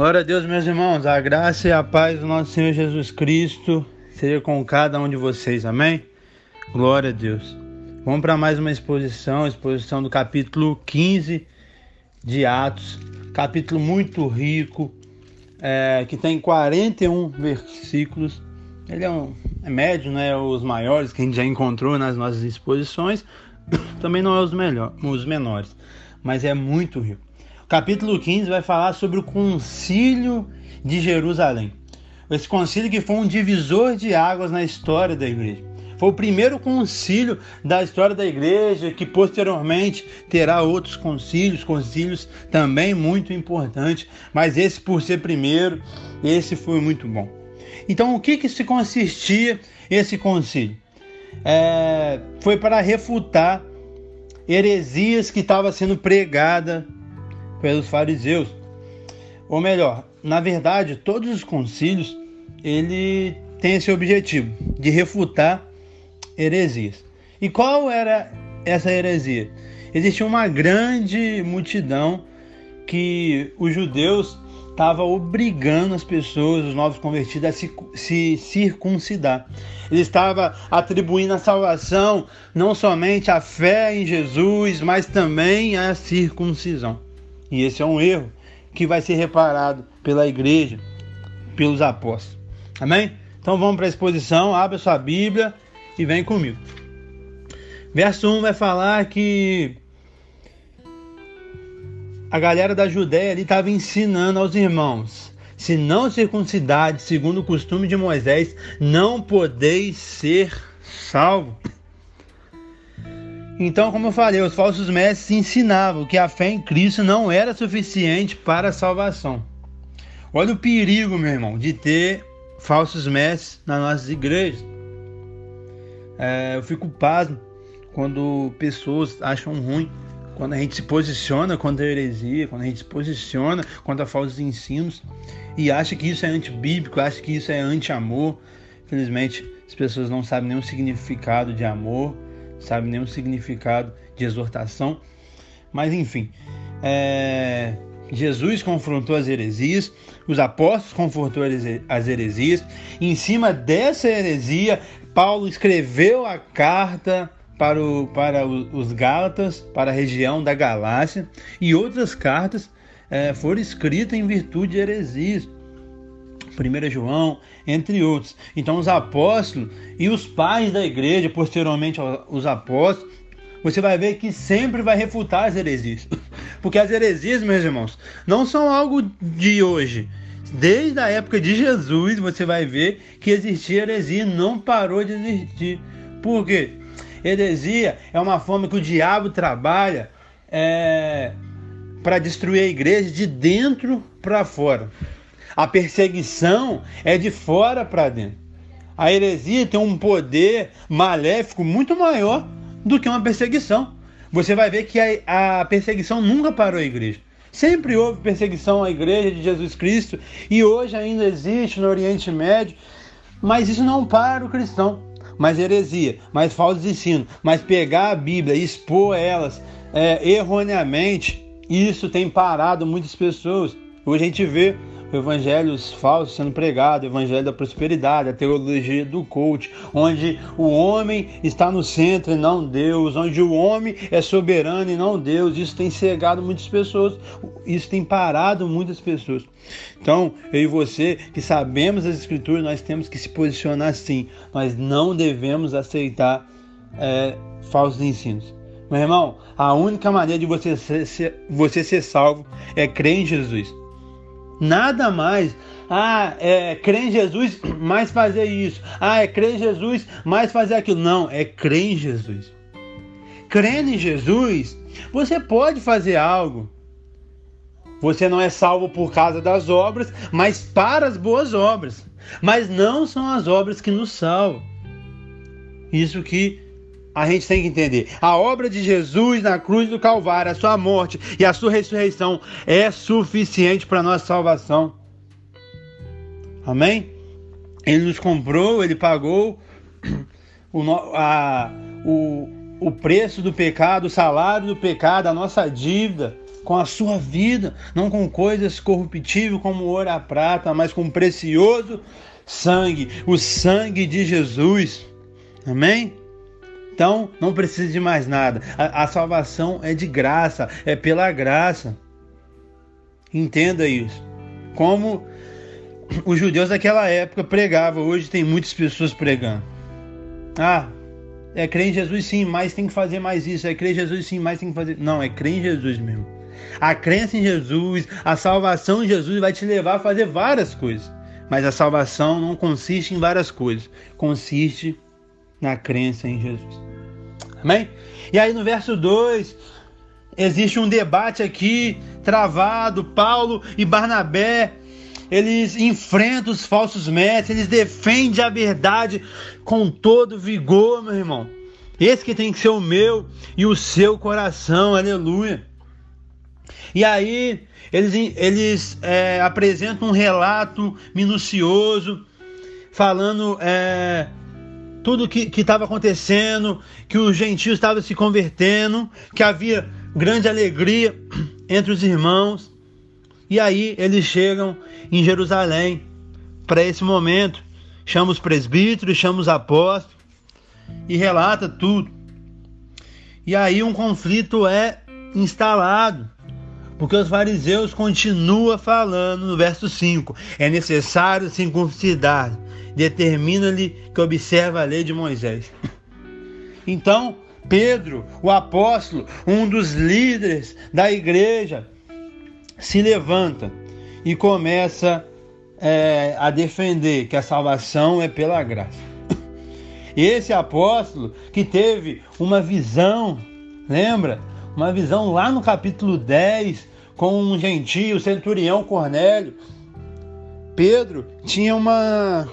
Glória a Deus, meus irmãos. A graça e a paz do nosso Senhor Jesus Cristo seja com cada um de vocês. Amém? Glória a Deus. Vamos para mais uma exposição, exposição do capítulo 15 de Atos. Capítulo muito rico, é, que tem 41 versículos. Ele é, um, é médio, né? Os maiores que a gente já encontrou nas nossas exposições. Também não é os, melhor, os menores, mas é muito rico capítulo 15 vai falar sobre o concílio de Jerusalém. Esse concílio que foi um divisor de águas na história da igreja. Foi o primeiro concílio da história da igreja, que posteriormente terá outros concílios, concílios também muito importantes, mas esse por ser primeiro, esse foi muito bom. Então, o que que se consistia esse concílio? É, foi para refutar heresias que estava sendo pregada pelos fariseus. Ou melhor, na verdade, todos os concílios ele tem esse objetivo de refutar heresias. E qual era essa heresia? Existia uma grande multidão que os judeus estavam obrigando as pessoas, os novos convertidos, a se, se circuncidar. Ele estava atribuindo a salvação não somente à fé em Jesus, mas também à circuncisão. E esse é um erro que vai ser reparado pela igreja, pelos apóstolos. Amém? Então vamos para a exposição, abre sua Bíblia e vem comigo. Verso 1 vai falar que a galera da Judéia ali estava ensinando aos irmãos: se não circuncidade, segundo o costume de Moisés, não podeis ser salvo. Então, como eu falei, os falsos mestres ensinavam que a fé em Cristo não era suficiente para a salvação. Olha o perigo, meu irmão, de ter falsos mestres nas nossas igrejas. É, eu fico pasmo quando pessoas acham ruim, quando a gente se posiciona contra a heresia, quando a gente se posiciona contra falsos ensinos e acha que isso é antibíblico, acha que isso é anti-amor. Infelizmente, as pessoas não sabem nem o significado de amor sabe o significado de exortação. Mas enfim, é... Jesus confrontou as heresias, os apóstolos confrontou as heresias. Em cima dessa heresia, Paulo escreveu a carta para, o, para os Gálatas, para a região da Galácia, e outras cartas é, foram escritas em virtude de heresias. 1 João, entre outros. Então, os apóstolos e os pais da igreja, posteriormente os apóstolos, você vai ver que sempre vai refutar as heresias. Porque as heresias, meus irmãos, não são algo de hoje. Desde a época de Jesus, você vai ver que existia heresia, não parou de existir. Por quê? Heresia é uma forma que o diabo trabalha é, para destruir a igreja de dentro para fora. A perseguição é de fora para dentro. A heresia tem um poder maléfico muito maior do que uma perseguição. Você vai ver que a, a perseguição nunca parou a igreja. Sempre houve perseguição à igreja de Jesus Cristo e hoje ainda existe no Oriente Médio, mas isso não para o cristão. Mas heresia, mais falsos ensinos, mas pegar a Bíblia e expor elas é, erroneamente, isso tem parado muitas pessoas. Hoje a gente vê evangelhos falsos sendo pregados, o evangelho da prosperidade, a teologia do coach, onde o homem está no centro e não Deus, onde o homem é soberano e não Deus. Isso tem cegado muitas pessoas, isso tem parado muitas pessoas. Então, eu e você que sabemos as escrituras, nós temos que se posicionar assim. Nós não devemos aceitar é, falsos ensinos. Meu irmão, a única maneira de você ser, você ser salvo é crer em Jesus. Nada mais. Ah, é crer em Jesus, mais fazer isso. Ah, é crer em Jesus, mais fazer aquilo. Não, é crer em Jesus. Crendo em Jesus, você pode fazer algo. Você não é salvo por causa das obras, mas para as boas obras. Mas não são as obras que nos salvam. Isso que a gente tem que entender. A obra de Jesus na cruz do Calvário, a sua morte e a sua ressurreição é suficiente para nossa salvação. Amém? Ele nos comprou, ele pagou o, a, o, o preço do pecado, o salário do pecado, a nossa dívida. com a sua vida, não com coisas corruptíveis como ouro a prata, mas com precioso sangue, o sangue de Jesus. Amém? Então, não precisa de mais nada. A, a salvação é de graça, é pela graça. Entenda isso. Como os judeus daquela época pregavam, hoje tem muitas pessoas pregando. Ah, é crer em Jesus sim, mas tem que fazer mais isso. É crer em Jesus sim, mas tem que fazer. Não, é crer em Jesus mesmo. A crença em Jesus, a salvação em Jesus vai te levar a fazer várias coisas. Mas a salvação não consiste em várias coisas, consiste na crença em Jesus. Amém? E aí no verso 2, existe um debate aqui travado, Paulo e Barnabé, eles enfrentam os falsos mestres, eles defendem a verdade com todo vigor, meu irmão. Esse que tem que ser o meu e o seu coração, aleluia. E aí eles, eles é, apresentam um relato minucioso, falando é, tudo que estava acontecendo, que os gentios estavam se convertendo, que havia grande alegria entre os irmãos. E aí eles chegam em Jerusalém para esse momento, chama os presbíteros, chama os apóstolos e relata tudo. E aí um conflito é instalado. Porque os fariseus continuam falando no verso 5: é necessário circuncidar, determina-lhe que observa a lei de Moisés. Então, Pedro, o apóstolo, um dos líderes da igreja, se levanta e começa é, a defender que a salvação é pela graça. Esse apóstolo que teve uma visão, lembra? Uma visão lá no capítulo 10, com um gentio, o centurião Cornélio. Pedro tinha uma,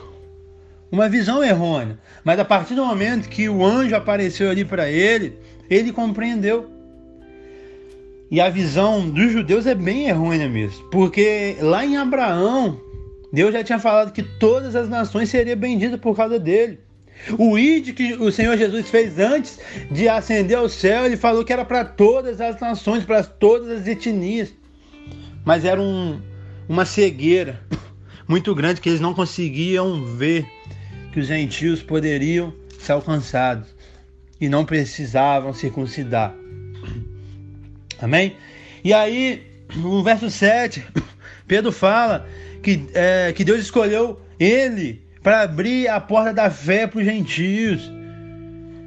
uma visão errônea, mas a partir do momento que o anjo apareceu ali para ele, ele compreendeu. E a visão dos judeus é bem errônea mesmo, porque lá em Abraão, Deus já tinha falado que todas as nações seriam benditas por causa dele. O id que o Senhor Jesus fez antes de ascender ao céu, ele falou que era para todas as nações, para todas as etnias. Mas era um, uma cegueira muito grande que eles não conseguiam ver que os gentios poderiam ser alcançados e não precisavam circuncidar. Amém? E aí, no verso 7, Pedro fala que, é, que Deus escolheu ele para abrir a porta da fé para os gentios.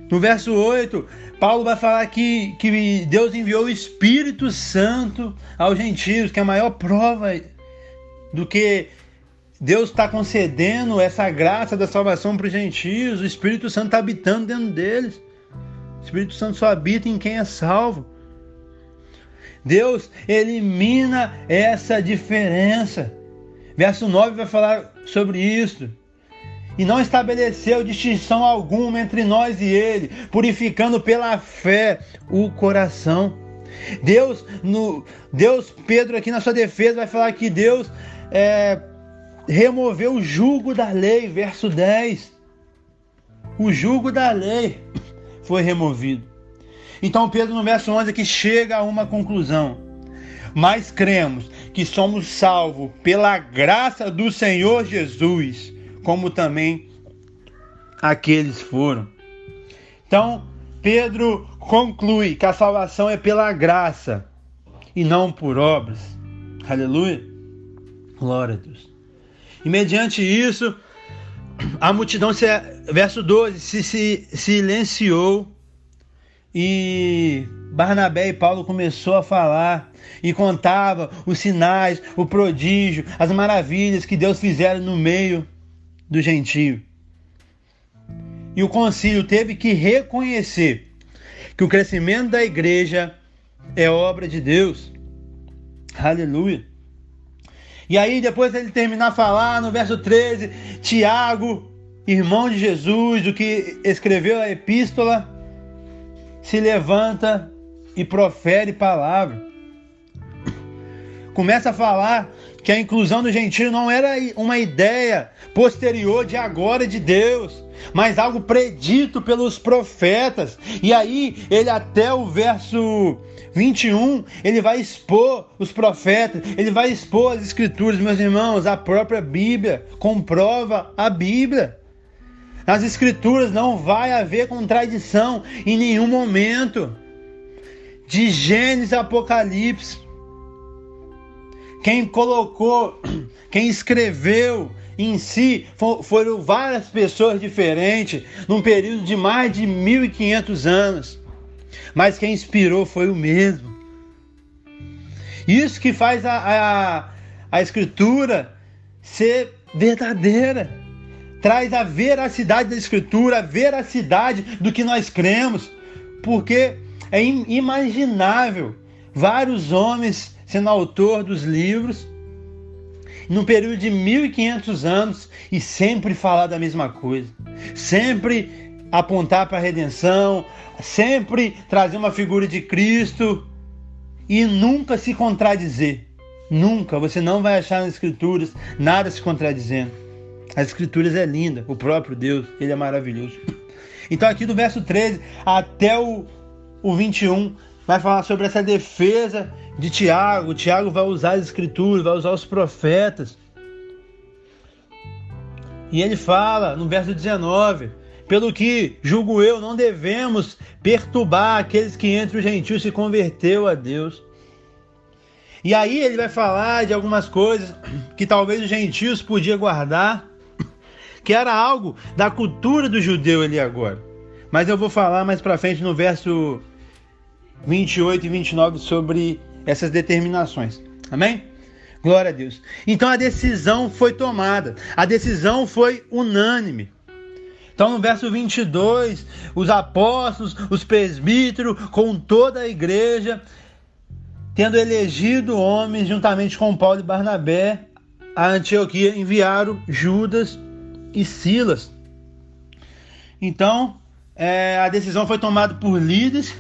No verso 8, Paulo vai falar que, que Deus enviou o Espírito Santo aos gentios, que é a maior prova do que Deus está concedendo essa graça da salvação para os gentios. O Espírito Santo está habitando dentro deles. O Espírito Santo só habita em quem é salvo. Deus elimina essa diferença. Verso 9 vai falar sobre isso e não estabeleceu distinção alguma entre nós e ele, purificando pela fé o coração. Deus, no Deus, Pedro aqui na sua defesa vai falar que Deus é, removeu o jugo da lei, verso 10. O jugo da lei foi removido. Então Pedro no verso 11 aqui chega a uma conclusão. Mas cremos que somos salvos pela graça do Senhor Jesus como também aqueles foram. Então, Pedro conclui que a salvação é pela graça e não por obras. Aleluia. Glória a Deus. E mediante isso, a multidão, se, verso 12, se, se silenciou e Barnabé e Paulo começou a falar e contava os sinais, o prodígio, as maravilhas que Deus fizeram no meio do gentio. E o concílio teve que reconhecer que o crescimento da igreja é obra de Deus. Aleluia. E aí, depois ele terminar a falar, no verso 13, Tiago, irmão de Jesus, o que escreveu a epístola, se levanta e profere palavra. começa a falar que a inclusão do gentio não era uma ideia posterior de agora de Deus, mas algo predito pelos profetas. E aí, ele até o verso 21, ele vai expor os profetas, ele vai expor as escrituras, meus irmãos, a própria Bíblia comprova a Bíblia. Nas escrituras não vai haver contradição em nenhum momento. De Gênesis a Apocalipse. Quem colocou, quem escreveu em si foram várias pessoas diferentes, num período de mais de 1500 anos. Mas quem inspirou foi o mesmo. Isso que faz a, a, a escritura ser verdadeira. Traz a veracidade da escritura, a veracidade do que nós cremos. Porque é inimaginável vários homens sendo autor dos livros num período de 1500 anos e sempre falar da mesma coisa, sempre apontar para a redenção, sempre trazer uma figura de Cristo e nunca se contradizer. Nunca, você não vai achar nas escrituras nada se contradizendo. As escrituras é linda, o próprio Deus, ele é maravilhoso. Então aqui do verso 13 até o, o 21 vai falar sobre essa defesa de Tiago. Tiago vai usar as escrituras, vai usar os profetas. E ele fala no verso 19: Pelo que, julgo eu, não devemos perturbar aqueles que entre os gentios se converteu a Deus. E aí ele vai falar de algumas coisas que talvez os gentios podiam guardar, que era algo da cultura do judeu ali agora. Mas eu vou falar mais para frente no verso 28 e 29 sobre essas determinações. Amém? Glória a Deus. Então a decisão foi tomada, a decisão foi unânime. Então no verso 22, os apóstolos, os presbíteros, com toda a igreja, tendo elegido homens juntamente com Paulo e Barnabé, a Antioquia enviaram Judas e Silas. Então é, a decisão foi tomada por líderes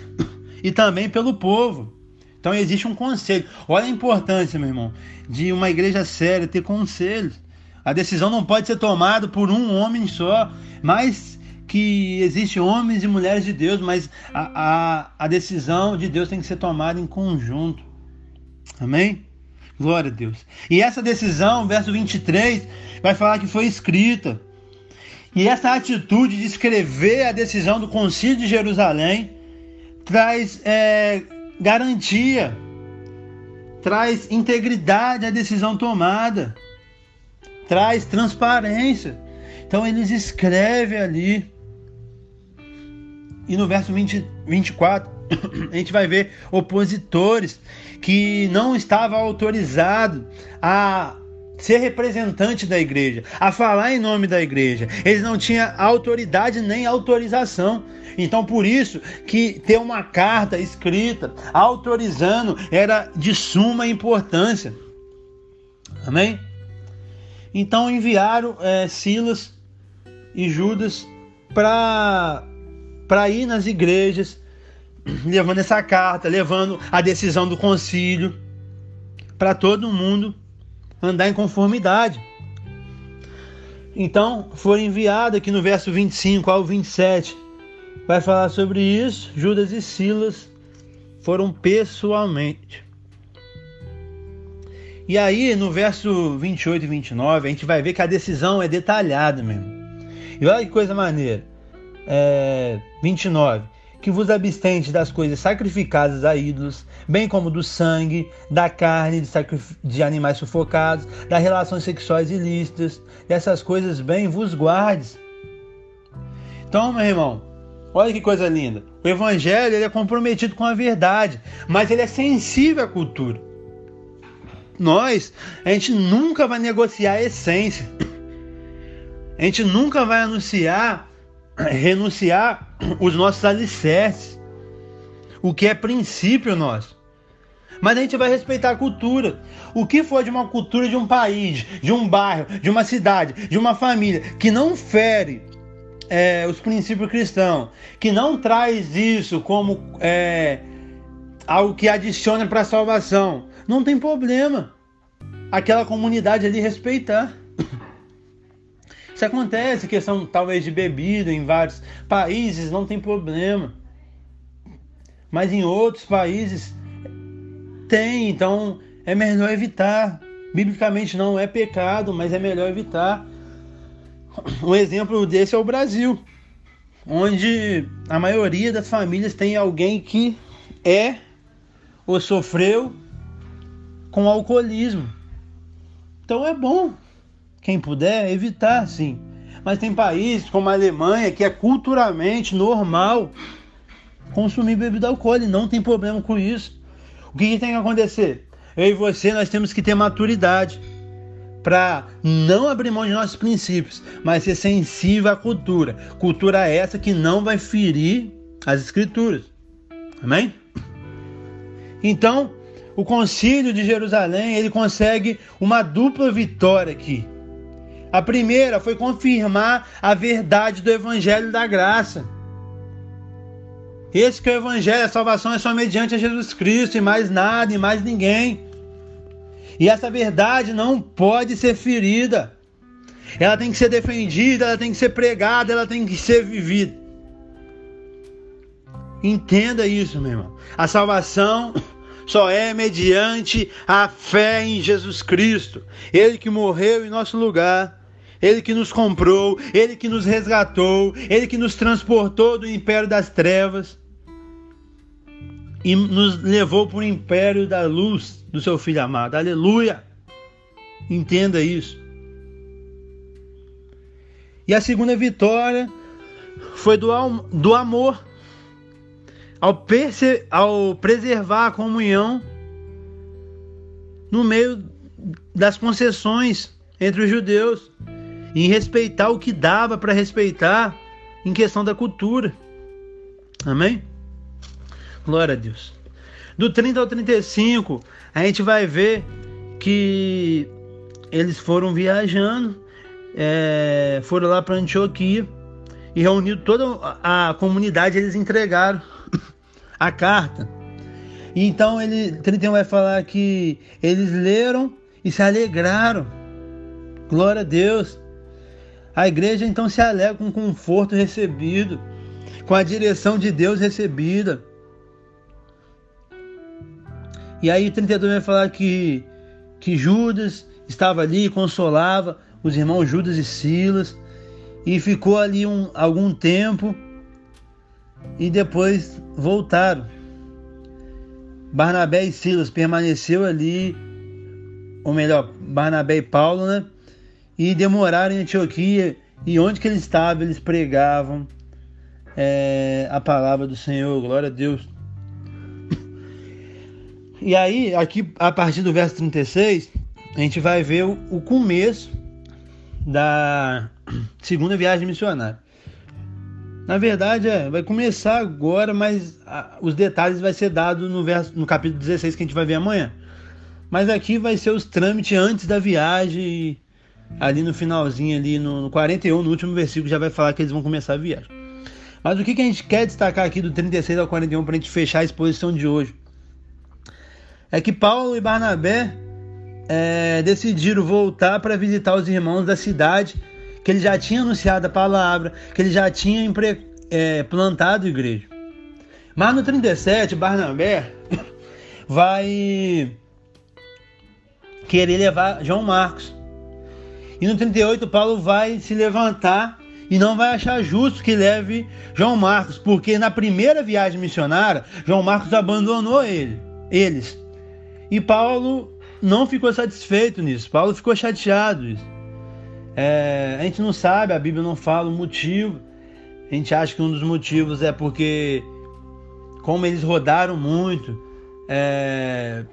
e também pelo povo. Então existe um conselho. Olha a importância, meu irmão, de uma igreja séria ter conselhos. A decisão não pode ser tomada por um homem só, mas que existem homens e mulheres de Deus, mas a, a, a decisão de Deus tem que ser tomada em conjunto. Amém? Glória a Deus. E essa decisão, verso 23, vai falar que foi escrita. E essa atitude de escrever a decisão do Concílio de Jerusalém traz é, garantia, traz integridade à decisão tomada, traz transparência. Então eles escrevem ali. E no verso 20, 24, a gente vai ver opositores que não estavam autorizados a ser representante da igreja, a falar em nome da igreja. Eles não tinham autoridade nem autorização. Então, por isso que ter uma carta escrita autorizando era de suma importância. Amém? Então enviaram é, Silas e Judas para para ir nas igrejas, levando essa carta, levando a decisão do concílio para todo mundo andar em conformidade. Então, foi enviado aqui no verso 25 ao 27 vai falar sobre isso. Judas e Silas foram pessoalmente. E aí, no verso 28 e 29, a gente vai ver que a decisão é detalhada mesmo. E olha que coisa maneira. É, 29. Que vos abstente das coisas sacrificadas a ídolos, bem como do sangue, da carne de, de animais sufocados, das relações sexuais ilícitas, dessas coisas bem vos guardes. Então, meu irmão, Olha que coisa linda. O evangelho ele é comprometido com a verdade, mas ele é sensível à cultura. Nós, a gente nunca vai negociar a essência. A gente nunca vai anunciar, renunciar os nossos alicerces. O que é princípio nosso. Mas a gente vai respeitar a cultura. O que for de uma cultura de um país, de um bairro, de uma cidade, de uma família que não fere é, os princípios cristãos, que não traz isso como é, algo que adiciona para a salvação. não tem problema aquela comunidade ali respeitar. Isso acontece, questão talvez de bebida em vários países, não tem problema. Mas em outros países tem, então é melhor evitar. Biblicamente não é pecado, mas é melhor evitar. Um exemplo desse é o Brasil, onde a maioria das famílias tem alguém que é ou sofreu com alcoolismo. Então é bom, quem puder, evitar sim. Mas tem países como a Alemanha que é culturalmente normal consumir bebida alcoólica, não tem problema com isso. O que, que tem que acontecer? Eu e você, nós temos que ter maturidade para não abrir mão de nossos princípios, mas ser sensível à cultura. Cultura essa que não vai ferir as escrituras. Amém? Então, o concílio de Jerusalém, ele consegue uma dupla vitória aqui. A primeira foi confirmar a verdade do evangelho da graça. Esse que é o evangelho, a salvação é só mediante a Jesus Cristo e mais nada e mais ninguém. E essa verdade não pode ser ferida. Ela tem que ser defendida, ela tem que ser pregada, ela tem que ser vivida. Entenda isso, meu irmão. A salvação só é mediante a fé em Jesus Cristo. Ele que morreu em nosso lugar, ele que nos comprou, ele que nos resgatou, ele que nos transportou do império das trevas e nos levou para o império da luz do seu filho amado. Aleluia! Entenda isso. E a segunda vitória foi do, do amor. Ao, perce, ao preservar a comunhão no meio das concessões entre os judeus, em respeitar o que dava para respeitar em questão da cultura. Amém? Glória a Deus. Do 30 ao 35, a gente vai ver que eles foram viajando, é, foram lá para Antioquia e reunindo toda a comunidade, eles entregaram a carta. Então ele 31 vai falar que eles leram e se alegraram. Glória a Deus. A igreja então se alegra com o conforto recebido, com a direção de Deus recebida. E aí 32 vai falar que, que Judas estava ali e consolava os irmãos Judas e Silas e ficou ali um, algum tempo e depois voltaram. Barnabé e Silas permaneceu ali, ou melhor, Barnabé e Paulo, né? E demoraram em Antioquia e onde que eles estavam, eles pregavam é, a palavra do Senhor, glória a Deus. E aí, aqui a partir do verso 36, a gente vai ver o, o começo da segunda viagem missionária. Na verdade, é, vai começar agora, mas a, os detalhes vai ser dado no verso no capítulo 16 que a gente vai ver amanhã. Mas aqui vai ser os trâmites antes da viagem, ali no finalzinho ali no, no 41, no último versículo já vai falar que eles vão começar a viagem. Mas o que, que a gente quer destacar aqui do 36 ao 41 para a gente fechar a exposição de hoje? é que Paulo e Barnabé é, decidiram voltar para visitar os irmãos da cidade, que ele já tinha anunciado a palavra, que ele já tinha empre, é, plantado a igreja. Mas no 37, Barnabé vai querer levar João Marcos. E no 38, Paulo vai se levantar e não vai achar justo que leve João Marcos, porque na primeira viagem missionária, João Marcos abandonou ele, eles. E Paulo não ficou satisfeito nisso, Paulo ficou chateado. É, a gente não sabe, a Bíblia não fala o motivo. A gente acha que um dos motivos é porque, como eles rodaram muito, é,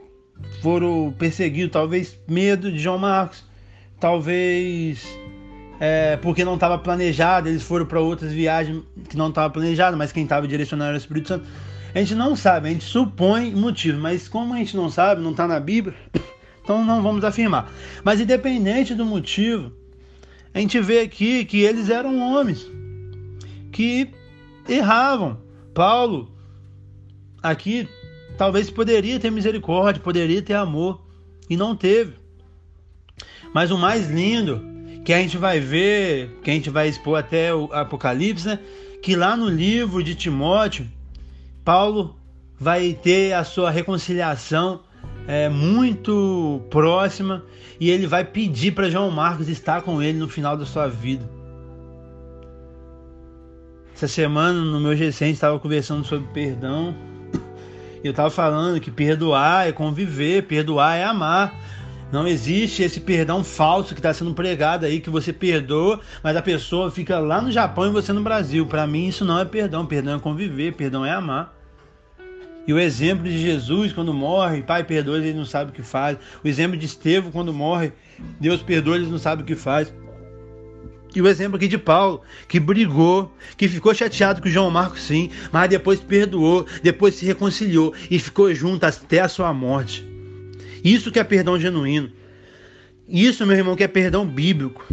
foram perseguidos, talvez medo de João Marcos, talvez é, porque não estava planejado, eles foram para outras viagens que não estavam planejadas, mas quem estava direcionando era o Espírito Santo. A gente não sabe, a gente supõe motivo, mas como a gente não sabe, não está na Bíblia, então não vamos afirmar. Mas independente do motivo, a gente vê aqui que eles eram homens que erravam. Paulo aqui talvez poderia ter misericórdia, poderia ter amor, e não teve. Mas o mais lindo, que a gente vai ver, que a gente vai expor até o Apocalipse, né? que lá no livro de Timóteo, Paulo vai ter a sua reconciliação é, muito próxima e ele vai pedir para João Marcos estar com ele no final da sua vida. Essa semana no meu recente estava conversando sobre perdão. Eu estava falando que perdoar é conviver, perdoar é amar. Não existe esse perdão falso que está sendo pregado aí, que você perdoa, mas a pessoa fica lá no Japão e você no Brasil. Para mim, isso não é perdão. Perdão é conviver, perdão é amar. E o exemplo de Jesus quando morre, Pai perdoa, ele não sabe o que faz. O exemplo de Estevão quando morre, Deus perdoa, ele não sabe o que faz. E o exemplo aqui de Paulo, que brigou, que ficou chateado com João Marcos, sim, mas depois perdoou, depois se reconciliou e ficou junto até a sua morte. Isso que é perdão genuíno. Isso, meu irmão, que é perdão bíblico.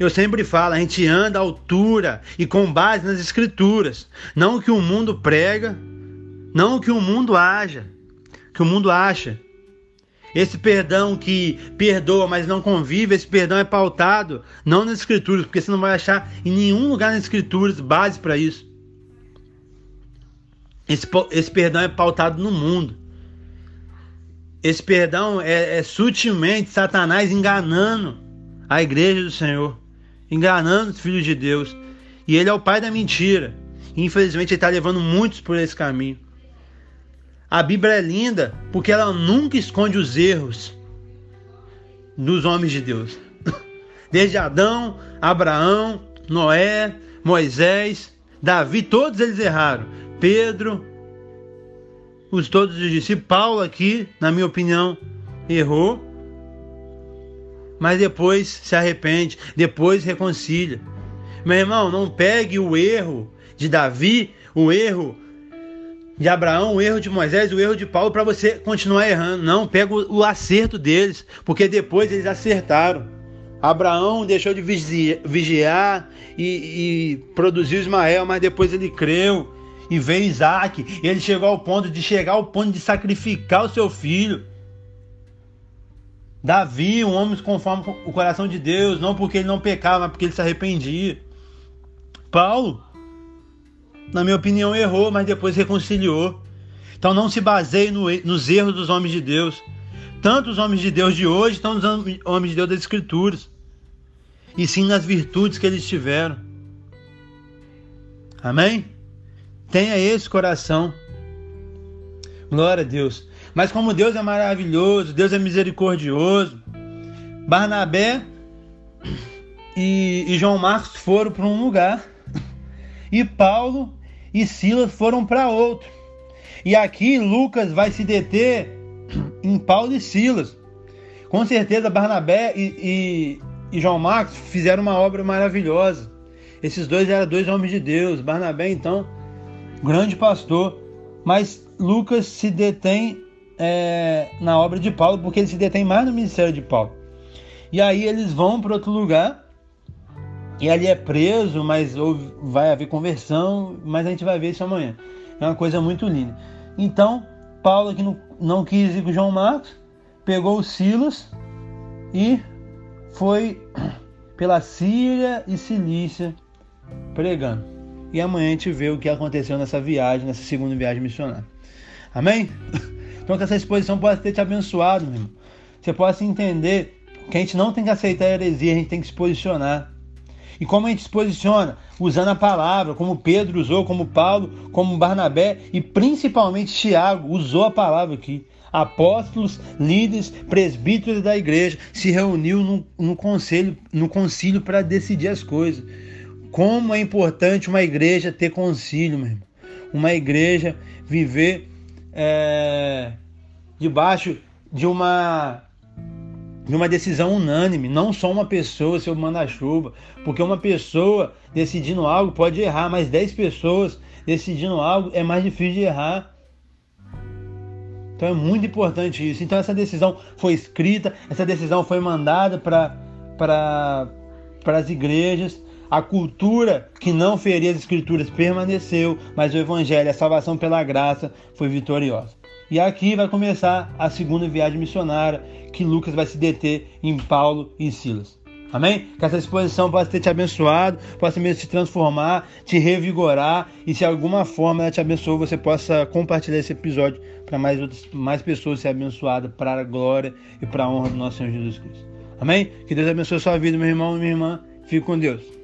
Eu sempre falo, a gente anda à altura e com base nas escrituras, não o que o mundo prega, não o que o mundo haja, que o mundo acha. Esse perdão que perdoa, mas não convive, esse perdão é pautado não nas escrituras, porque você não vai achar em nenhum lugar nas escrituras base para isso. Esse, esse perdão é pautado no mundo. Esse perdão é, é sutilmente Satanás enganando a igreja do Senhor, enganando os filhos de Deus. E ele é o pai da mentira. E, infelizmente ele está levando muitos por esse caminho. A Bíblia é linda porque ela nunca esconde os erros dos homens de Deus. Desde Adão, Abraão, Noé, Moisés, Davi, todos eles erraram. Pedro, os todos os discípulos, Paulo aqui, na minha opinião, errou, mas depois se arrepende, depois reconcilia. Meu irmão, não pegue o erro de Davi, o erro de Abraão, o erro de Moisés, o erro de Paulo para você continuar errando. Não, pega o, o, acerto deles, porque depois eles acertaram. Abraão deixou de vigiar e, e produziu Ismael, mas depois ele creu e veio Isaac. Ele chegou ao ponto de chegar ao ponto de sacrificar o seu filho. Davi, um homem conforme o coração de Deus, não porque ele não pecava, mas porque ele se arrependia. Paulo, na minha opinião, errou, mas depois reconciliou. Então não se baseie no, nos erros dos homens de Deus. Tanto os homens de Deus de hoje, tanto os homens de Deus das Escrituras. E sim nas virtudes que eles tiveram. Amém? Tenha esse coração. Glória a Deus. Mas como Deus é maravilhoso, Deus é misericordioso, Barnabé e, e João Marcos foram para um lugar e Paulo e Silas foram para outro. E aqui Lucas vai se deter em Paulo e Silas. Com certeza Barnabé e, e, e João Marcos fizeram uma obra maravilhosa. Esses dois eram dois homens de Deus. Barnabé, então, grande pastor. Mas Lucas se detém é, na obra de Paulo, porque ele se detém mais no ministério de Paulo. E aí eles vão para outro lugar e ali é preso, mas vai haver conversão, mas a gente vai ver isso amanhã. É uma coisa muito linda. Então, Paulo aqui não, não quis ir com João Marcos, pegou o Silas e foi pela Síria e Cilícia pregando. E amanhã a gente vê o que aconteceu nessa viagem, nessa segunda viagem missionária. Amém? Então que essa exposição possa ter te abençoado, meu irmão. Você possa entender que a gente não tem que aceitar a heresia, a gente tem que se posicionar. E como a gente se posiciona? Usando a palavra, como Pedro usou, como Paulo, como Barnabé e principalmente Tiago usou a palavra aqui. Apóstolos, líderes, presbíteros da igreja se reuniu no, no conselho, no concílio para decidir as coisas. Como é importante uma igreja ter concílio, meu irmão. Uma igreja viver é, debaixo de uma de uma decisão unânime, não só uma pessoa seu manda-chuva, porque uma pessoa decidindo algo pode errar, mas 10 pessoas decidindo algo é mais difícil de errar. Então é muito importante isso. Então essa decisão foi escrita, essa decisão foi mandada para para as igrejas. A cultura que não feria as escrituras permaneceu, mas o evangelho, a salvação pela graça, foi vitoriosa. E aqui vai começar a segunda viagem missionária que Lucas vai se deter em Paulo e Silas. Amém? Que essa exposição possa ter te abençoado, possa mesmo te transformar, te revigorar e se de alguma forma ela te abençoou, você possa compartilhar esse episódio para mais, mais pessoas serem abençoadas para a glória e para a honra do nosso Senhor Jesus Cristo. Amém? Que Deus abençoe a sua vida, meu irmão e minha irmã. Fique com Deus.